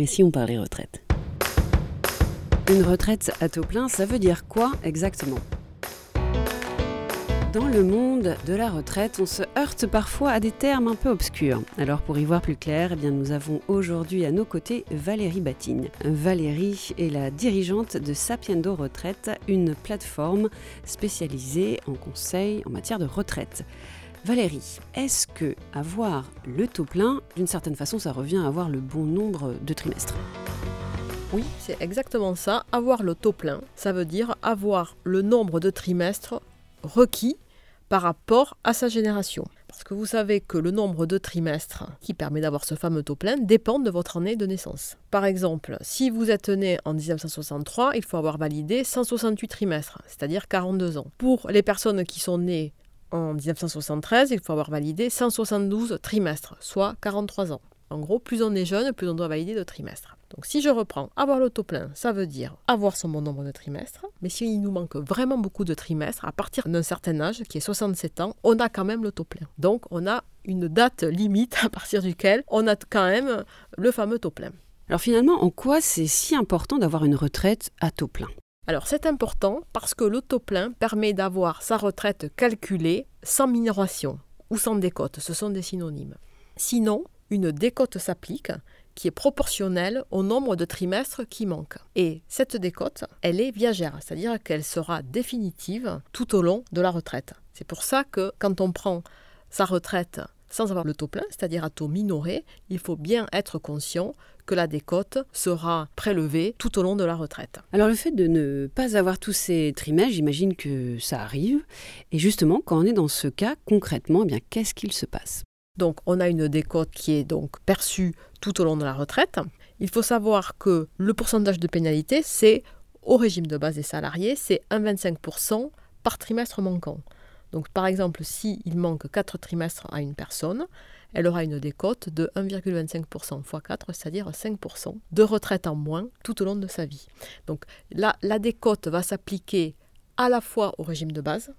Et si on parlait retraite Une retraite à taux plein, ça veut dire quoi exactement? Dans le monde de la retraite, on se heurte parfois à des termes un peu obscurs. Alors pour y voir plus clair, eh nous avons aujourd'hui à nos côtés Valérie Batigne. Valérie est la dirigeante de Sapiendo Retraite, une plateforme spécialisée en conseil en matière de retraite. Valérie, est-ce que avoir le taux plein, d'une certaine façon, ça revient à avoir le bon nombre de trimestres? Oui, c'est exactement ça. Avoir le taux plein, ça veut dire avoir le nombre de trimestres requis par rapport à sa génération. Parce que vous savez que le nombre de trimestres qui permet d'avoir ce fameux taux plein dépend de votre année de naissance. Par exemple, si vous êtes né en 1963, il faut avoir validé 168 trimestres, c'est-à-dire 42 ans. Pour les personnes qui sont nées en 1973, il faut avoir validé 172 trimestres, soit 43 ans. En gros, plus on est jeune, plus on doit valider de trimestres. Donc si je reprends, avoir le taux plein, ça veut dire avoir son bon nombre de trimestres. Mais s'il nous manque vraiment beaucoup de trimestres, à partir d'un certain âge, qui est 67 ans, on a quand même le taux plein. Donc on a une date limite à partir duquel on a quand même le fameux taux plein. Alors finalement, en quoi c'est si important d'avoir une retraite à taux plein alors c'est important parce que le taux plein permet d'avoir sa retraite calculée sans minoration ou sans décote, ce sont des synonymes. Sinon, une décote s'applique qui est proportionnelle au nombre de trimestres qui manquent. Et cette décote, elle est viagère, c'est-à-dire qu'elle sera définitive tout au long de la retraite. C'est pour ça que quand on prend sa retraite sans avoir le taux plein, c'est-à-dire à taux minoré, il faut bien être conscient que la décote sera prélevée tout au long de la retraite. Alors le fait de ne pas avoir tous ces trimestres, j'imagine que ça arrive. Et justement, quand on est dans ce cas, concrètement, eh bien qu'est-ce qu'il se passe? Donc on a une décote qui est donc perçue tout au long de la retraite. Il faut savoir que le pourcentage de pénalité, c'est au régime de base des salariés, c'est 1,25% par trimestre manquant. Donc par exemple, s'il il manque 4 trimestres à une personne, elle aura une décote de 1,25% x 4, c'est-à-dire 5% de retraite en moins tout au long de sa vie. Donc là, la décote va s'appliquer à la fois au régime de base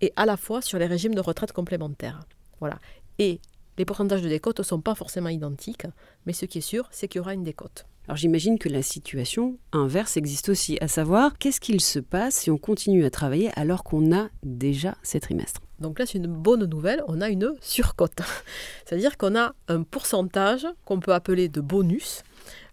et à la fois sur les régimes de retraite complémentaires. Voilà. Et les pourcentages de décote ne sont pas forcément identiques, mais ce qui est sûr, c'est qu'il y aura une décote. Alors j'imagine que la situation inverse existe aussi, à savoir qu'est-ce qu'il se passe si on continue à travailler alors qu'on a déjà ces trimestres? Donc là, c'est une bonne nouvelle, on a une surcote. C'est-à-dire qu'on a un pourcentage qu'on peut appeler de bonus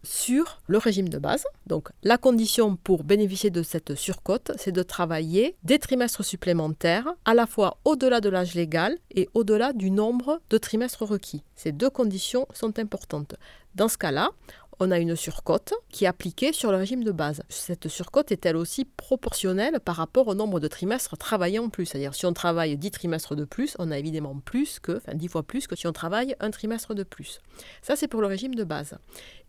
sur le régime de base. Donc la condition pour bénéficier de cette surcote, c'est de travailler des trimestres supplémentaires, à la fois au-delà de l'âge légal et au-delà du nombre de trimestres requis. Ces deux conditions sont importantes. Dans ce cas-là, on a une surcote qui est appliquée sur le régime de base. Cette surcote est elle aussi proportionnelle par rapport au nombre de trimestres travaillés en plus? C'est-à-dire si on travaille 10 trimestres de plus, on a évidemment plus que, enfin 10 fois plus que si on travaille un trimestre de plus. Ça c'est pour le régime de base.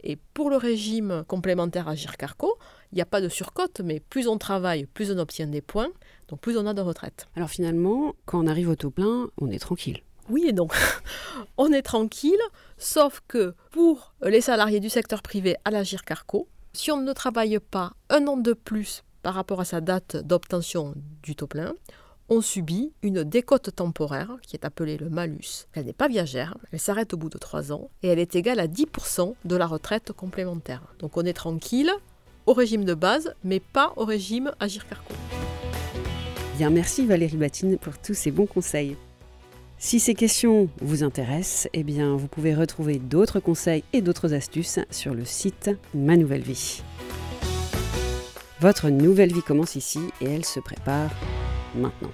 Et pour le régime complémentaire à Carco, il n'y a pas de surcote, mais plus on travaille, plus on obtient des points, donc plus on a de retraite. Alors finalement, quand on arrive au taux plein, on est tranquille oui et non. on est tranquille, sauf que pour les salariés du secteur privé à l'Agir Carco, si on ne travaille pas un an de plus par rapport à sa date d'obtention du taux plein, on subit une décote temporaire qui est appelée le malus. Elle n'est pas viagère, elle s'arrête au bout de trois ans et elle est égale à 10% de la retraite complémentaire. Donc on est tranquille au régime de base, mais pas au régime Agir Carco. Bien, merci Valérie Batine pour tous ces bons conseils. Si ces questions vous intéressent, eh bien, vous pouvez retrouver d'autres conseils et d'autres astuces sur le site Ma Nouvelle Vie. Votre nouvelle vie commence ici et elle se prépare maintenant.